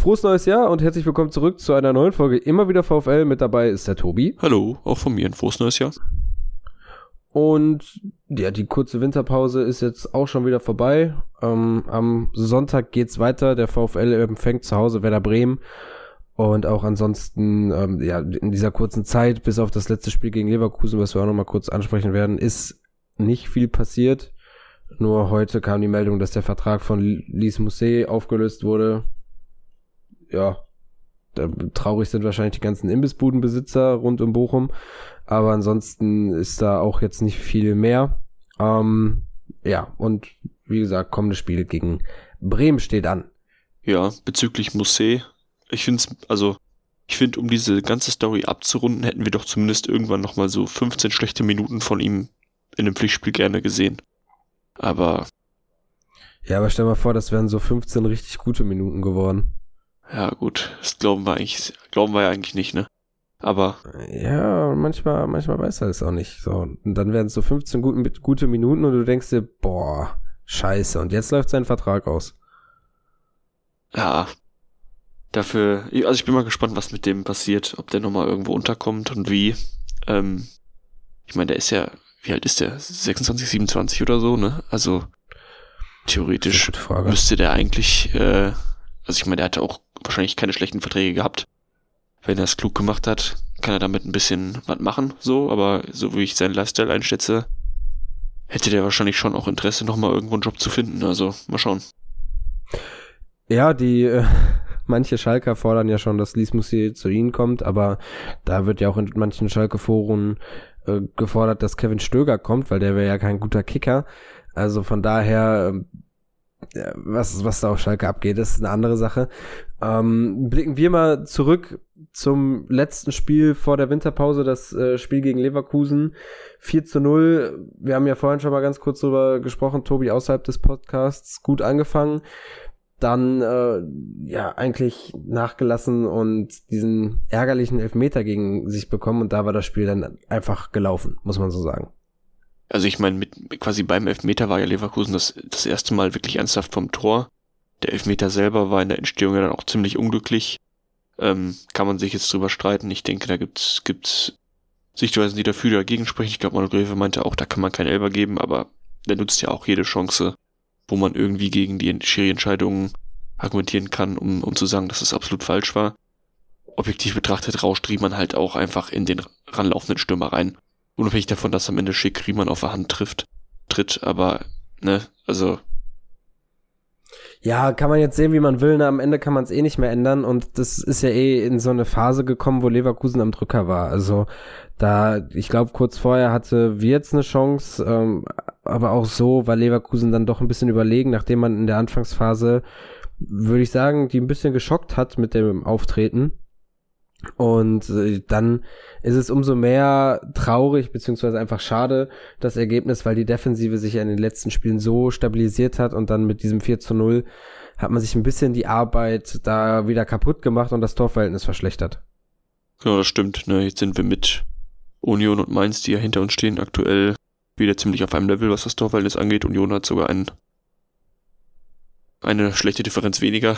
Frohes neues Jahr und herzlich willkommen zurück zu einer neuen Folge. Immer wieder VfL. Mit dabei ist der Tobi. Hallo, auch von mir ein frohes neues Jahr. Und ja, die kurze Winterpause ist jetzt auch schon wieder vorbei. Ähm, am Sonntag geht's weiter. Der VfL empfängt zu Hause Werder Bremen. Und auch ansonsten, ähm, ja, in dieser kurzen Zeit, bis auf das letzte Spiel gegen Leverkusen, was wir auch nochmal kurz ansprechen werden, ist nicht viel passiert. Nur heute kam die Meldung, dass der Vertrag von Lies Musset aufgelöst wurde ja, da, traurig sind wahrscheinlich die ganzen Imbissbudenbesitzer rund um Bochum. Aber ansonsten ist da auch jetzt nicht viel mehr. Ähm, ja, und wie gesagt, kommende Spiel gegen Bremen steht an. Ja, bezüglich Musset, ich finde es, also, ich finde, um diese ganze Story abzurunden, hätten wir doch zumindest irgendwann nochmal so 15 schlechte Minuten von ihm in einem Pflichtspiel gerne gesehen. Aber. Ja, aber stell mal vor, das wären so 15 richtig gute Minuten geworden. Ja, gut, das glauben wir eigentlich, glauben wir ja eigentlich nicht, ne? Aber. Ja, manchmal, manchmal weiß er es auch nicht. So. Und dann werden es so 15 guten, gute Minuten und du denkst dir, boah, scheiße. Und jetzt läuft sein Vertrag aus. Ja. Dafür, also ich bin mal gespannt, was mit dem passiert, ob der nochmal irgendwo unterkommt und wie. Ähm, ich meine, der ist ja, wie alt ist der? 26, 27 oder so, ne? Also theoretisch müsste der eigentlich, äh, also ich meine, der hatte auch wahrscheinlich keine schlechten Verträge gehabt. Wenn er es klug gemacht hat, kann er damit ein bisschen was machen, so, aber so wie ich seinen Lifestyle einschätze, hätte der wahrscheinlich schon auch Interesse, nochmal irgendwo einen Job zu finden. Also, mal schauen. Ja, die, äh, manche Schalker fordern ja schon, dass Lies Mussi zu ihnen kommt, aber da wird ja auch in manchen Schalke-Foren äh, gefordert, dass Kevin Stöger kommt, weil der wäre ja kein guter Kicker. Also von daher, ähm, was, was da auf Schalke abgeht, das ist eine andere Sache. Ähm, blicken wir mal zurück zum letzten Spiel vor der Winterpause, das äh, Spiel gegen Leverkusen. 4 zu 0. Wir haben ja vorhin schon mal ganz kurz drüber gesprochen, Tobi, außerhalb des Podcasts. Gut angefangen. Dann, äh, ja, eigentlich nachgelassen und diesen ärgerlichen Elfmeter gegen sich bekommen. Und da war das Spiel dann einfach gelaufen, muss man so sagen. Also ich meine, mit quasi beim Elfmeter war ja Leverkusen das, das erste Mal wirklich ernsthaft vom Tor. Der Elfmeter selber war in der Entstehung ja dann auch ziemlich unglücklich. Ähm, kann man sich jetzt drüber streiten. Ich denke, da gibt's, gibt's Sichtweisen, die dafür dagegen sprechen. Ich glaube, Manuel Greve meinte auch, da kann man kein Elber geben, aber der nutzt ja auch jede Chance, wo man irgendwie gegen die Schiri-Entscheidungen argumentieren kann, um, um zu sagen, dass es absolut falsch war. Objektiv betrachtet rauscht Riemann halt auch einfach in den ranlaufenden Stürmer rein. Unabhängig davon, dass am Ende Schick Riemann auf der Hand trifft, tritt, aber, ne, also. Ja, kann man jetzt sehen, wie man will. Ne? Am Ende kann man es eh nicht mehr ändern. Und das ist ja eh in so eine Phase gekommen, wo Leverkusen am Drücker war. Also da, ich glaube, kurz vorher hatte Wirtz eine Chance, ähm, aber auch so war Leverkusen dann doch ein bisschen überlegen, nachdem man in der Anfangsphase, würde ich sagen, die ein bisschen geschockt hat mit dem Auftreten. Und äh, dann ist es umso mehr traurig, beziehungsweise einfach schade, das Ergebnis, weil die Defensive sich ja in den letzten Spielen so stabilisiert hat und dann mit diesem 4 zu 0 hat man sich ein bisschen die Arbeit da wieder kaputt gemacht und das Torverhältnis verschlechtert. Genau, das stimmt. Ne? Jetzt sind wir mit Union und Mainz, die ja hinter uns stehen, aktuell wieder ziemlich auf einem Level, was das Torverhältnis angeht. Union hat sogar ein, eine schlechte Differenz weniger.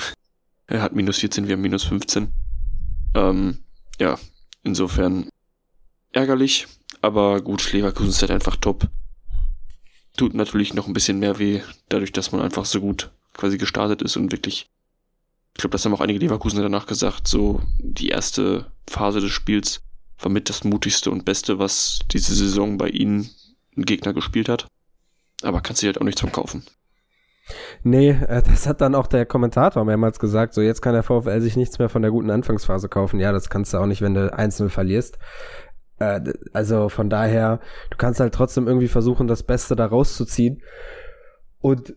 Er hat minus 14, wir haben minus 15. Ähm, ja, insofern ärgerlich, aber gut, Leverkusen ist halt einfach top. Tut natürlich noch ein bisschen mehr weh, dadurch, dass man einfach so gut quasi gestartet ist und wirklich, ich glaube, das haben auch einige Leverkusen danach gesagt, so die erste Phase des Spiels war mit das mutigste und beste, was diese Saison bei ihnen ein Gegner gespielt hat. Aber kannst du halt auch nichts vom kaufen. Nee, äh, das hat dann auch der Kommentator mehrmals gesagt, so jetzt kann der VfL sich nichts mehr von der guten Anfangsphase kaufen. Ja, das kannst du auch nicht, wenn du einzeln verlierst. Äh, also von daher, du kannst halt trotzdem irgendwie versuchen, das Beste da rauszuziehen. Und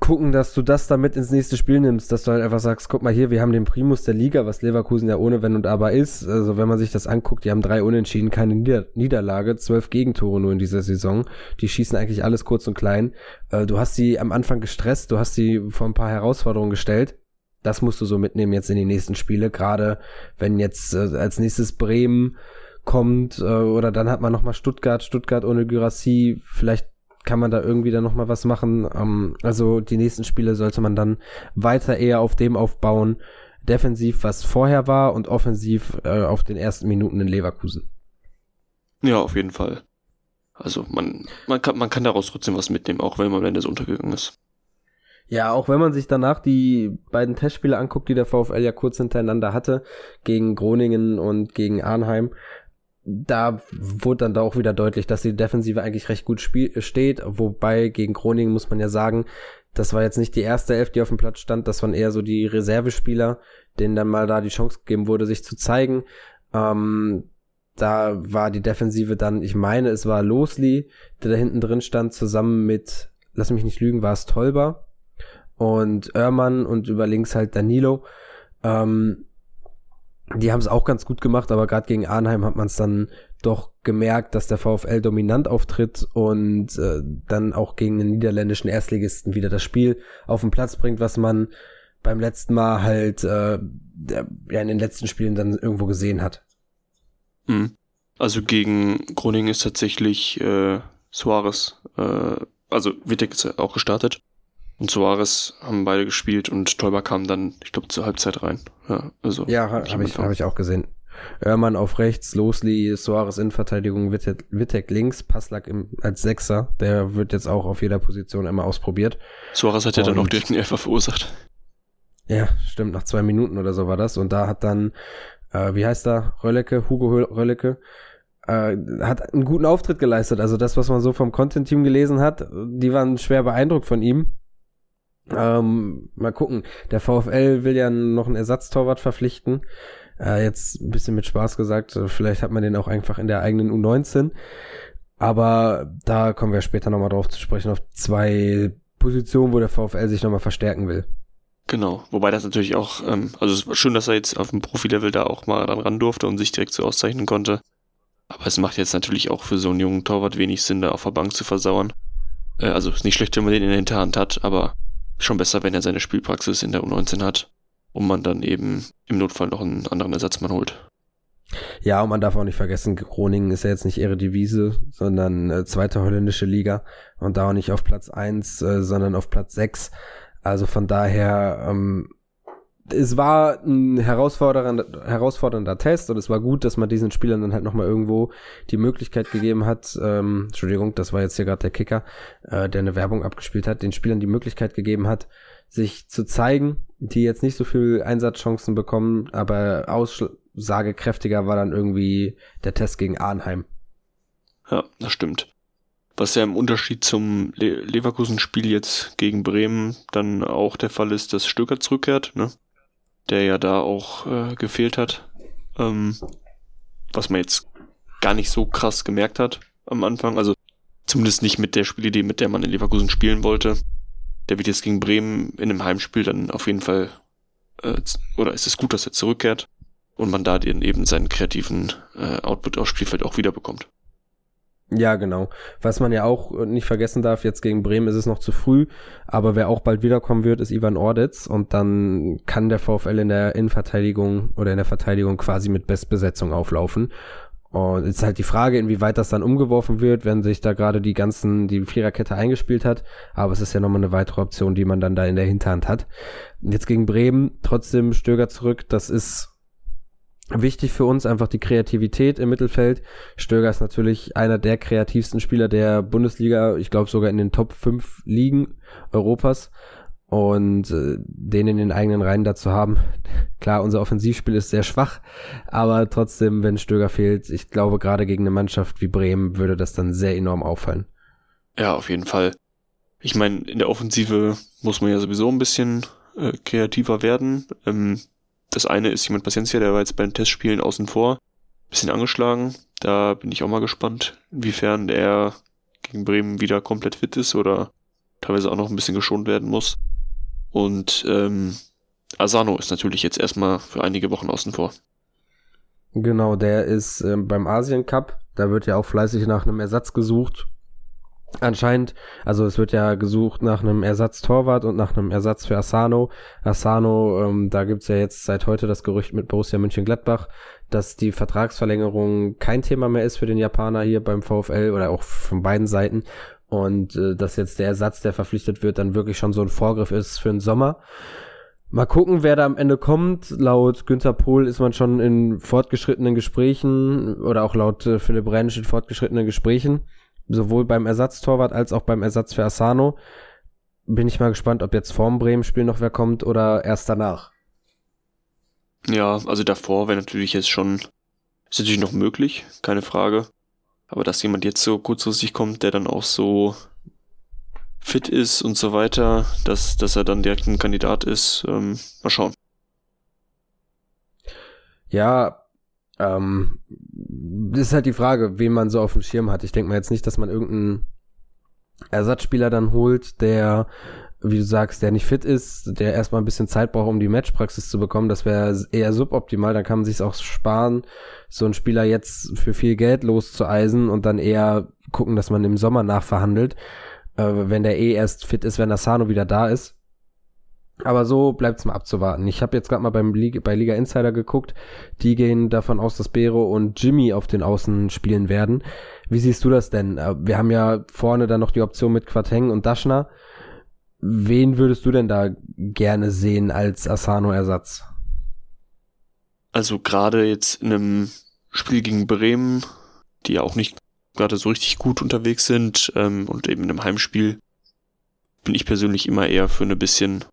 gucken, dass du das damit ins nächste Spiel nimmst, dass du halt einfach sagst, guck mal hier, wir haben den Primus der Liga, was Leverkusen ja ohne Wenn und Aber ist. Also wenn man sich das anguckt, die haben drei Unentschieden, keine Nieder Niederlage, zwölf Gegentore nur in dieser Saison. Die schießen eigentlich alles kurz und klein. Äh, du hast sie am Anfang gestresst, du hast sie vor ein paar Herausforderungen gestellt. Das musst du so mitnehmen jetzt in die nächsten Spiele, gerade wenn jetzt äh, als nächstes Bremen kommt äh, oder dann hat man nochmal Stuttgart, Stuttgart ohne Gyrassi, vielleicht kann man da irgendwie dann nochmal was machen. Ähm, also die nächsten Spiele sollte man dann weiter eher auf dem aufbauen, defensiv, was vorher war und offensiv äh, auf den ersten Minuten in Leverkusen. Ja, auf jeden Fall. Also man, man, kann, man kann daraus trotzdem was mitnehmen, auch wenn man am Ende so untergegangen ist. Ja, auch wenn man sich danach die beiden Testspiele anguckt, die der VfL ja kurz hintereinander hatte, gegen Groningen und gegen Arnheim, da wurde dann da auch wieder deutlich, dass die Defensive eigentlich recht gut spiel steht, wobei gegen Groningen muss man ja sagen, das war jetzt nicht die erste Elf, die auf dem Platz stand, das waren eher so die Reservespieler, denen dann mal da die Chance gegeben wurde, sich zu zeigen. Ähm, da war die Defensive dann, ich meine, es war Losli, der da hinten drin stand, zusammen mit, lass mich nicht lügen, war es Tolber und Oermann und über links halt Danilo. Ähm, die haben es auch ganz gut gemacht, aber gerade gegen Arnheim hat man es dann doch gemerkt, dass der VfL dominant auftritt und äh, dann auch gegen den niederländischen Erstligisten wieder das Spiel auf den Platz bringt, was man beim letzten Mal halt äh, ja, in den letzten Spielen dann irgendwo gesehen hat. Mhm. Also gegen Groningen ist tatsächlich äh, Suarez, äh, also Wittek ist auch gestartet und Suarez haben beide gespielt und Teuber kam dann, ich glaube, zur Halbzeit rein. Ja, also ja habe ich, hab ich, hab ich auch gesehen. Oermann auf rechts, Losli, Suarez in Verteidigung, Wittek, Wittek links, Passlack im, als Sechser. Der wird jetzt auch auf jeder Position immer ausprobiert. Suarez hat ja dann auch direkt einen Elfer verursacht. Ja, stimmt, nach zwei Minuten oder so war das. Und da hat dann, äh, wie heißt er, Röllecke, Hugo Röllecke, äh, hat einen guten Auftritt geleistet. Also das, was man so vom Content-Team gelesen hat, die waren schwer beeindruckt von ihm. Ähm, mal gucken. Der VfL will ja noch einen Ersatztorwart verpflichten. Äh, jetzt ein bisschen mit Spaß gesagt, äh, vielleicht hat man den auch einfach in der eigenen U19. Aber da kommen wir später nochmal drauf zu sprechen, auf zwei Positionen, wo der VfL sich nochmal verstärken will. Genau, wobei das natürlich auch, ähm, also es war schön, dass er jetzt auf dem Profilevel da auch mal dann ran durfte und sich direkt so auszeichnen konnte. Aber es macht jetzt natürlich auch für so einen jungen Torwart wenig Sinn, da auf der Bank zu versauern. Äh, also ist nicht schlecht, wenn man den in der Hinterhand hat, aber schon besser, wenn er seine Spielpraxis in der U19 hat und man dann eben im Notfall noch einen anderen Ersatzmann holt. Ja, und man darf auch nicht vergessen, Groningen ist ja jetzt nicht Eredivisie, sondern äh, zweite holländische Liga und da auch nicht auf Platz eins, äh, sondern auf Platz sechs. Also von daher ähm, es war ein herausfordernder, herausfordernder Test und es war gut, dass man diesen Spielern dann halt nochmal irgendwo die Möglichkeit gegeben hat, ähm, Entschuldigung, das war jetzt hier gerade der Kicker, äh, der eine Werbung abgespielt hat, den Spielern die Möglichkeit gegeben hat, sich zu zeigen, die jetzt nicht so viel Einsatzchancen bekommen, aber aussagekräftiger war dann irgendwie der Test gegen Arnheim. Ja, das stimmt. Was ja im Unterschied zum Le Leverkusen-Spiel jetzt gegen Bremen dann auch der Fall ist, dass Stöcker zurückkehrt, ne? Der ja da auch äh, gefehlt hat. Ähm, was man jetzt gar nicht so krass gemerkt hat am Anfang. Also zumindest nicht mit der Spielidee, mit der man in Leverkusen spielen wollte. Der wird jetzt gegen Bremen in einem Heimspiel dann auf jeden Fall, äh, oder ist es gut, dass er zurückkehrt und man da eben seinen kreativen äh, Output aufs Spielfeld auch wiederbekommt. Ja, genau. Was man ja auch nicht vergessen darf, jetzt gegen Bremen ist es noch zu früh, aber wer auch bald wiederkommen wird, ist Ivan Ordetz und dann kann der VfL in der Innenverteidigung oder in der Verteidigung quasi mit Bestbesetzung auflaufen. Und ist halt die Frage, inwieweit das dann umgeworfen wird, wenn sich da gerade die ganzen, die Viererkette eingespielt hat. Aber es ist ja nochmal eine weitere Option, die man dann da in der Hinterhand hat. Jetzt gegen Bremen, trotzdem Stöger zurück, das ist Wichtig für uns einfach die Kreativität im Mittelfeld. Stöger ist natürlich einer der kreativsten Spieler der Bundesliga, ich glaube sogar in den Top 5 Ligen Europas. Und äh, den in den eigenen Reihen dazu haben. Klar, unser Offensivspiel ist sehr schwach, aber trotzdem, wenn Stöger fehlt, ich glaube, gerade gegen eine Mannschaft wie Bremen würde das dann sehr enorm auffallen. Ja, auf jeden Fall. Ich meine, in der Offensive muss man ja sowieso ein bisschen äh, kreativer werden. Ähm, das eine ist jemand Paciencia, der war jetzt bei den Testspielen außen vor, bisschen angeschlagen. Da bin ich auch mal gespannt, inwiefern der gegen Bremen wieder komplett fit ist oder teilweise auch noch ein bisschen geschont werden muss. Und ähm, Asano ist natürlich jetzt erstmal für einige Wochen außen vor. Genau, der ist ähm, beim Asien Cup. Da wird ja auch fleißig nach einem Ersatz gesucht anscheinend, also es wird ja gesucht nach einem Ersatztorwart und nach einem Ersatz für Asano. Asano, ähm, da gibt's ja jetzt seit heute das Gerücht mit Borussia Mönchengladbach, dass die Vertragsverlängerung kein Thema mehr ist für den Japaner hier beim VfL oder auch von beiden Seiten. Und äh, dass jetzt der Ersatz, der verpflichtet wird, dann wirklich schon so ein Vorgriff ist für den Sommer. Mal gucken, wer da am Ende kommt. Laut Günther Pohl ist man schon in fortgeschrittenen Gesprächen oder auch laut äh, Philipp Rentsch in fortgeschrittenen Gesprächen, sowohl beim Ersatztorwart als auch beim Ersatz für Asano. Bin ich mal gespannt, ob jetzt vorm Bremen-Spiel noch wer kommt oder erst danach. Ja, also davor wäre natürlich jetzt schon, ist natürlich noch möglich, keine Frage. Aber dass jemand jetzt so kurzfristig kommt, der dann auch so fit ist und so weiter, dass, dass er dann direkt ein Kandidat ist. Ähm, mal schauen. Ja, ähm, das ist halt die Frage, wen man so auf dem Schirm hat. Ich denke mal jetzt nicht, dass man irgendeinen Ersatzspieler dann holt, der, wie du sagst, der nicht fit ist, der erstmal ein bisschen Zeit braucht, um die Matchpraxis zu bekommen. Das wäre eher suboptimal. Dann kann man sich auch sparen, so einen Spieler jetzt für viel Geld loszueisen und dann eher gucken, dass man im Sommer nachverhandelt äh, wenn der eh erst fit ist, wenn Asano wieder da ist. Aber so bleibt es mal abzuwarten. Ich habe jetzt gerade mal beim Liga, bei Liga Insider geguckt. Die gehen davon aus, dass Bero und Jimmy auf den Außen spielen werden. Wie siehst du das denn? Äh, wir haben ja vorne dann noch die Option mit Quateng und Daschner. Wen würdest du denn da gerne sehen als Asano-Ersatz? Also gerade jetzt in einem Spiel gegen Bremen, die ja auch nicht gerade so richtig gut unterwegs sind ähm, und eben in einem Heimspiel bin ich persönlich immer eher für eine bisschen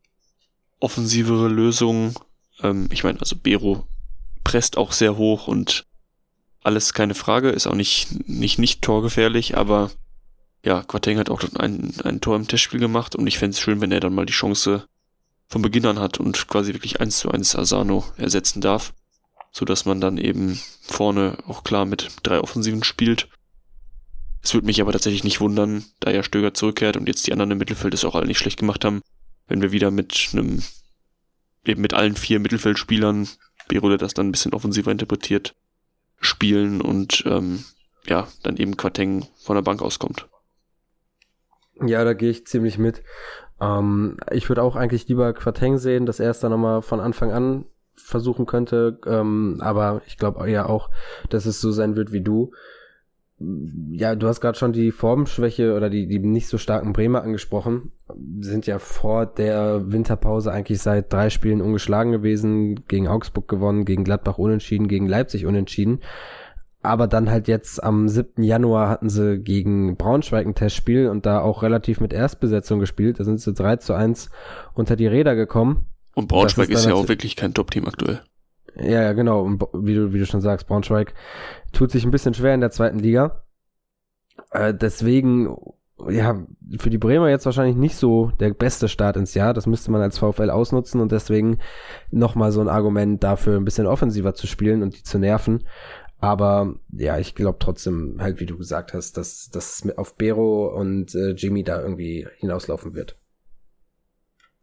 offensivere Lösung. Ähm, ich meine, also Bero presst auch sehr hoch und alles keine Frage, ist auch nicht, nicht, nicht torgefährlich, aber ja, Quateng hat auch ein, ein Tor im Testspiel gemacht und ich fände es schön, wenn er dann mal die Chance von Beginn an hat und quasi wirklich eins zu eins Asano ersetzen darf, so dass man dann eben vorne auch klar mit drei Offensiven spielt es würde mich aber tatsächlich nicht wundern, da ja Stöger zurückkehrt und jetzt die anderen im Mittelfeld es auch alle nicht schlecht gemacht haben, wenn wir wieder mit einem, eben mit allen vier Mittelfeldspielern, Berole das dann ein bisschen offensiver interpretiert, spielen und ähm, ja, dann eben Quateng von der Bank auskommt. Ja, da gehe ich ziemlich mit. Ähm, ich würde auch eigentlich lieber Quateng sehen, dass er es dann nochmal von Anfang an versuchen könnte, ähm, aber ich glaube eher auch, dass es so sein wird wie du ja, du hast gerade schon die Formschwäche oder die, die nicht so starken Bremer angesprochen. Sind ja vor der Winterpause eigentlich seit drei Spielen ungeschlagen gewesen, gegen Augsburg gewonnen, gegen Gladbach unentschieden, gegen Leipzig unentschieden. Aber dann halt jetzt am 7. Januar hatten sie gegen Braunschweig ein Testspiel und da auch relativ mit Erstbesetzung gespielt. Da sind sie 3 zu 1 unter die Räder gekommen. Und Braunschweig ist, ist ja auch wirklich kein Top-Team aktuell. Ja, ja, genau. Und wie du, wie du schon sagst, Braunschweig tut sich ein bisschen schwer in der zweiten Liga. Äh, deswegen, ja, für die Bremer jetzt wahrscheinlich nicht so der beste Start ins Jahr. Das müsste man als VfL ausnutzen und deswegen nochmal so ein Argument dafür, ein bisschen offensiver zu spielen und die zu nerven. Aber ja, ich glaube trotzdem, halt wie du gesagt hast, dass, es auf Bero und äh, Jimmy da irgendwie hinauslaufen wird.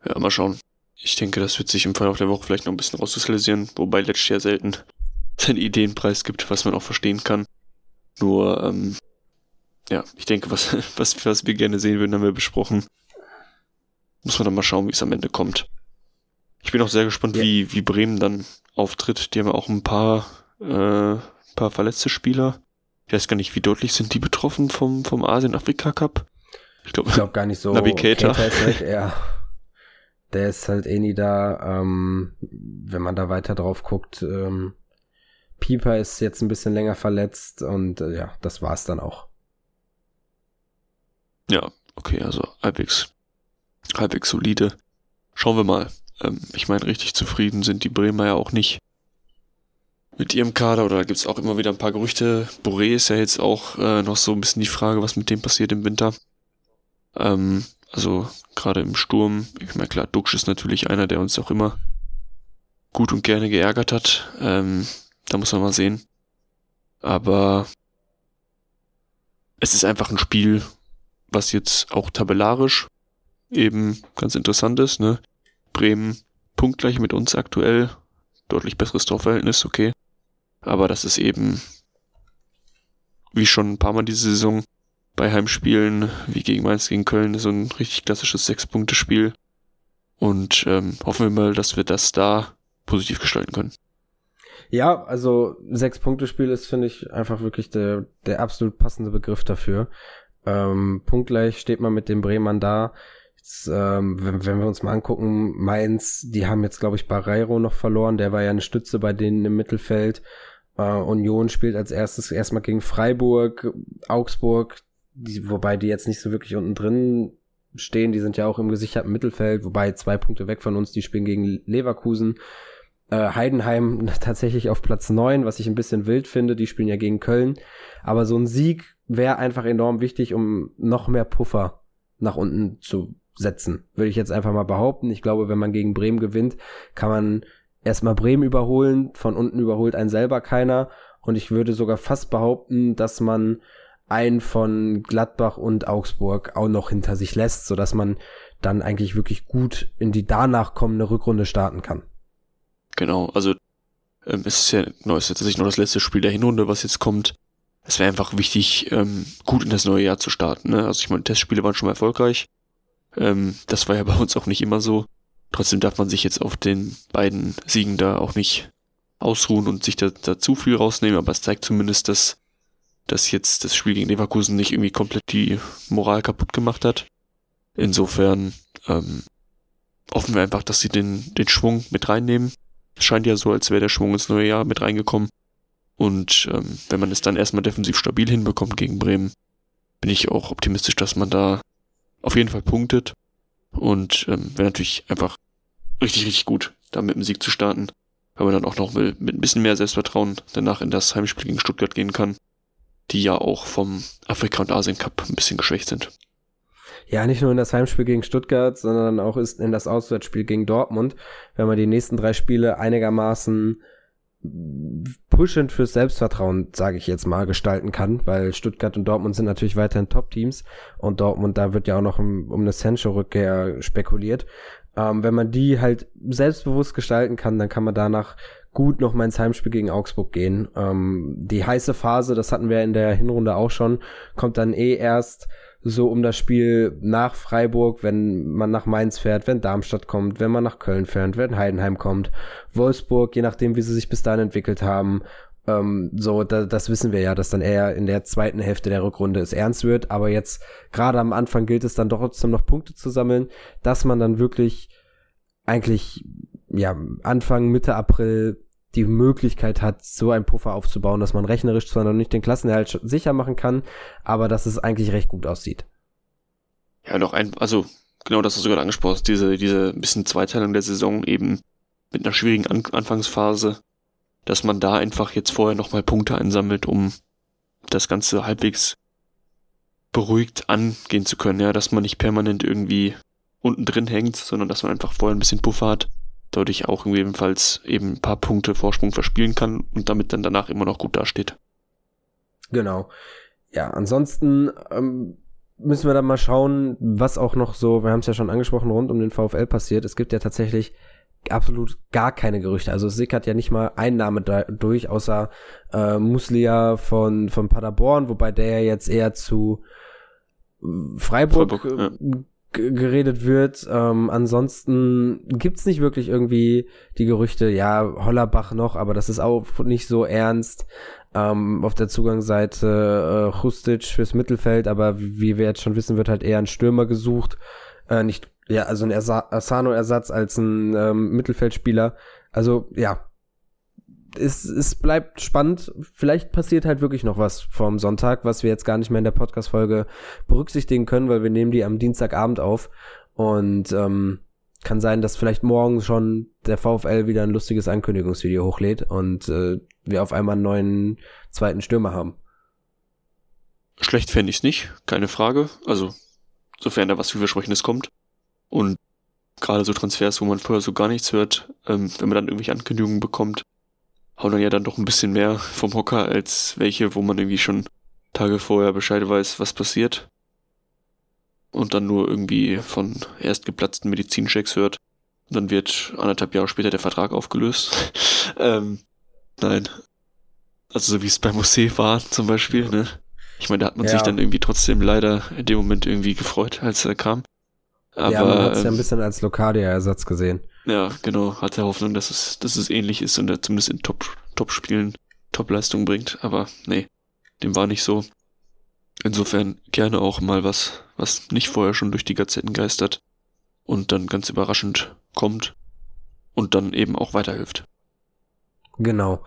Ja, mal schauen. Ich denke, das wird sich im Verlauf der Woche vielleicht noch ein bisschen rauskristallisieren, wobei letztes Jahr selten seinen Ideenpreis gibt, was man auch verstehen kann. Nur, ähm, ja, ich denke, was, was, was wir gerne sehen würden, haben wir besprochen. Muss man dann mal schauen, wie es am Ende kommt. Ich bin auch sehr gespannt, ja. wie, wie Bremen dann auftritt. Die haben ja auch ein paar, äh, paar verletzte Spieler. Ich weiß gar nicht, wie deutlich sind die betroffen vom, vom Asien-Afrika-Cup? Ich glaube glaub gar nicht so. Navigator. Ist halt eher, der ist halt eh nie da. Ähm, wenn man da weiter drauf guckt, ähm, Pieper ist jetzt ein bisschen länger verletzt und äh, ja, das war's dann auch. Ja, okay, also halbwegs, halbwegs solide. Schauen wir mal. Ähm, ich meine, richtig zufrieden sind die Bremer ja auch nicht mit ihrem Kader oder gibt's auch immer wieder ein paar Gerüchte. Boré ist ja jetzt auch äh, noch so ein bisschen die Frage, was mit dem passiert im Winter. Ähm, also gerade im Sturm, ich meine klar, Duxch ist natürlich einer, der uns auch immer gut und gerne geärgert hat. Ähm, da muss man mal sehen. Aber es ist einfach ein Spiel, was jetzt auch tabellarisch eben ganz interessant ist. Ne? Bremen punktgleich mit uns aktuell, deutlich besseres Torverhältnis, okay. Aber das ist eben, wie schon ein paar Mal diese Saison, bei Heimspielen wie gegen Mainz, gegen Köln, so ein richtig klassisches Sechs-Punkte-Spiel. Und ähm, hoffen wir mal, dass wir das da positiv gestalten können. Ja, also Sechs-Punkte-Spiel ist, finde ich, einfach wirklich der, der absolut passende Begriff dafür. Ähm, punktgleich steht man mit den Bremern da. Das, ähm, wenn, wenn wir uns mal angucken, Mainz, die haben jetzt, glaube ich, Barreiro noch verloren. Der war ja eine Stütze bei denen im Mittelfeld. Äh, Union spielt als erstes erstmal gegen Freiburg, Augsburg, die, wobei die jetzt nicht so wirklich unten drin stehen. Die sind ja auch im gesicherten Mittelfeld, wobei zwei Punkte weg von uns, die spielen gegen Leverkusen. Äh, Heidenheim tatsächlich auf Platz neun, was ich ein bisschen wild finde. Die spielen ja gegen Köln. Aber so ein Sieg wäre einfach enorm wichtig, um noch mehr Puffer nach unten zu setzen. Würde ich jetzt einfach mal behaupten. Ich glaube, wenn man gegen Bremen gewinnt, kann man erstmal Bremen überholen. Von unten überholt einen selber keiner. Und ich würde sogar fast behaupten, dass man einen von Gladbach und Augsburg auch noch hinter sich lässt, sodass man dann eigentlich wirklich gut in die danach kommende Rückrunde starten kann. Genau, also ähm, es ist ja, genau, es ist tatsächlich noch das letzte Spiel der Hinrunde, was jetzt kommt. Es wäre einfach wichtig, ähm, gut in das neue Jahr zu starten. Ne? Also ich meine, Testspiele waren schon mal erfolgreich. Ähm, das war ja bei uns auch nicht immer so. Trotzdem darf man sich jetzt auf den beiden Siegen da auch nicht ausruhen und sich da, da zu viel rausnehmen, aber es zeigt zumindest, dass, dass jetzt das Spiel gegen Leverkusen nicht irgendwie komplett die Moral kaputt gemacht hat. Insofern ähm, hoffen wir einfach, dass sie den, den Schwung mit reinnehmen es scheint ja so, als wäre der Schwung ins neue Jahr mit reingekommen. Und ähm, wenn man es dann erstmal defensiv stabil hinbekommt gegen Bremen, bin ich auch optimistisch, dass man da auf jeden Fall punktet. Und ähm, wäre natürlich einfach richtig, richtig gut, da mit dem Sieg zu starten, weil man dann auch noch mit, mit ein bisschen mehr Selbstvertrauen danach in das Heimspiel gegen Stuttgart gehen kann, die ja auch vom Afrika- und Asien-Cup ein bisschen geschwächt sind ja nicht nur in das Heimspiel gegen Stuttgart, sondern auch in das Auswärtsspiel gegen Dortmund, wenn man die nächsten drei Spiele einigermaßen pushend fürs Selbstvertrauen, sage ich jetzt mal, gestalten kann, weil Stuttgart und Dortmund sind natürlich weiterhin Top-Teams und Dortmund, da wird ja auch noch um, um eine Sancho-Rückkehr spekuliert. Ähm, wenn man die halt selbstbewusst gestalten kann, dann kann man danach gut noch mal ins Heimspiel gegen Augsburg gehen. Ähm, die heiße Phase, das hatten wir in der Hinrunde auch schon, kommt dann eh erst so um das Spiel nach Freiburg, wenn man nach Mainz fährt, wenn Darmstadt kommt, wenn man nach Köln fährt, wenn Heidenheim kommt, Wolfsburg, je nachdem, wie sie sich bis dahin entwickelt haben. Ähm, so, da, das wissen wir ja, dass dann eher in der zweiten Hälfte der Rückrunde es ernst wird. Aber jetzt, gerade am Anfang gilt es dann doch trotzdem noch Punkte zu sammeln, dass man dann wirklich eigentlich, ja, Anfang, Mitte April die Möglichkeit hat, so einen Puffer aufzubauen, dass man rechnerisch zwar noch nicht den Klassenerhalt sicher machen kann, aber dass es eigentlich recht gut aussieht. Ja, noch ein, also genau das hast du gerade angesprochen, diese, diese bisschen Zweiteilung der Saison eben mit einer schwierigen An Anfangsphase, dass man da einfach jetzt vorher nochmal Punkte einsammelt, um das Ganze halbwegs beruhigt angehen zu können, ja, dass man nicht permanent irgendwie unten drin hängt, sondern dass man einfach vorher ein bisschen Puffer hat dadurch auch ebenfalls eben ein paar Punkte Vorsprung verspielen kann und damit dann danach immer noch gut dasteht. Genau. Ja, ansonsten ähm, müssen wir dann mal schauen, was auch noch so, wir haben es ja schon angesprochen, rund um den VfL passiert. Es gibt ja tatsächlich absolut gar keine Gerüchte. Also es sickert ja nicht mal ein Name durch, außer äh, Muslia von, von Paderborn, wobei der jetzt eher zu Freiburg, Freiburg ja geredet wird. Ähm, ansonsten gibt's nicht wirklich irgendwie die Gerüchte, ja, Hollerbach noch, aber das ist auch nicht so ernst. Ähm, auf der Zugangsseite äh, Hustic fürs Mittelfeld, aber wie wir jetzt schon wissen, wird halt eher ein Stürmer gesucht. Äh, nicht, ja, also ein Asano-Ersatz als ein ähm, Mittelfeldspieler. Also, ja, es, es bleibt spannend. Vielleicht passiert halt wirklich noch was vom Sonntag, was wir jetzt gar nicht mehr in der Podcast-Folge berücksichtigen können, weil wir nehmen die am Dienstagabend auf. Und ähm, kann sein, dass vielleicht morgen schon der VfL wieder ein lustiges Ankündigungsvideo hochlädt und äh, wir auf einmal einen neuen zweiten Stürmer haben. Schlecht fände ich es nicht, keine Frage. Also, sofern da was vielversprechendes kommt. Und gerade so Transfers, wo man vorher so gar nichts hört, ähm, wenn man dann irgendwelche Ankündigungen bekommt, hauen dann ja dann doch ein bisschen mehr vom Hocker als welche, wo man irgendwie schon Tage vorher Bescheid weiß, was passiert. Und dann nur irgendwie von erst geplatzten Medizinchecks hört. Und dann wird anderthalb Jahre später der Vertrag aufgelöst. ähm, nein. Also so wie es bei Musee war zum Beispiel, ne? Ich meine, da hat man ja. sich dann irgendwie trotzdem leider in dem Moment irgendwie gefreut, als er kam. Aber, ja, man hat es ja ein ähm, bisschen als Lokadia-Ersatz gesehen. Ja, genau. Hat der Hoffnung, dass es, dass es ähnlich ist und er zumindest in Top, Top-Spielen Top-Leistung bringt. Aber nee, dem war nicht so. Insofern gerne auch mal was, was nicht vorher schon durch die Gazetten geistert. und dann ganz überraschend kommt und dann eben auch weiterhilft. Genau.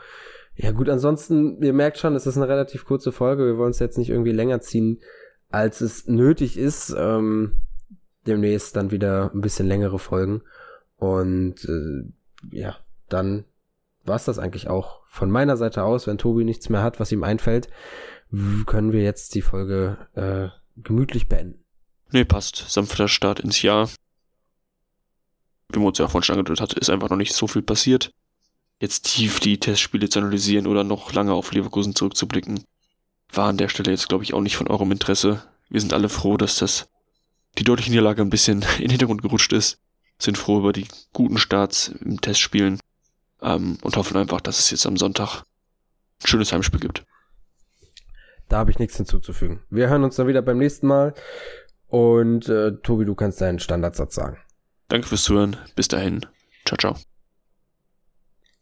Ja gut, ansonsten, ihr merkt schon, es ist eine relativ kurze Folge. Wir wollen es jetzt nicht irgendwie länger ziehen, als es nötig ist. Ähm, demnächst dann wieder ein bisschen längere Folgen. Und äh, ja, dann war's das eigentlich auch von meiner Seite aus. Wenn Tobi nichts mehr hat, was ihm einfällt, können wir jetzt die Folge äh, gemütlich beenden. Nee, passt. Sanfter Start ins Jahr. Wie man uns ja auch vorhin schon angedeutet hat, ist einfach noch nicht so viel passiert. Jetzt tief die Testspiele zu analysieren oder noch lange auf Leverkusen zurückzublicken, war an der Stelle jetzt, glaube ich, auch nicht von eurem Interesse. Wir sind alle froh, dass das die deutliche Niederlage ein bisschen in den Hintergrund gerutscht ist. Sind froh über die guten Starts im Testspielen ähm, und hoffen einfach, dass es jetzt am Sonntag ein schönes Heimspiel gibt. Da habe ich nichts hinzuzufügen. Wir hören uns dann wieder beim nächsten Mal. Und äh, Tobi, du kannst deinen Standardsatz sagen. Danke fürs Zuhören. Bis dahin. Ciao, ciao.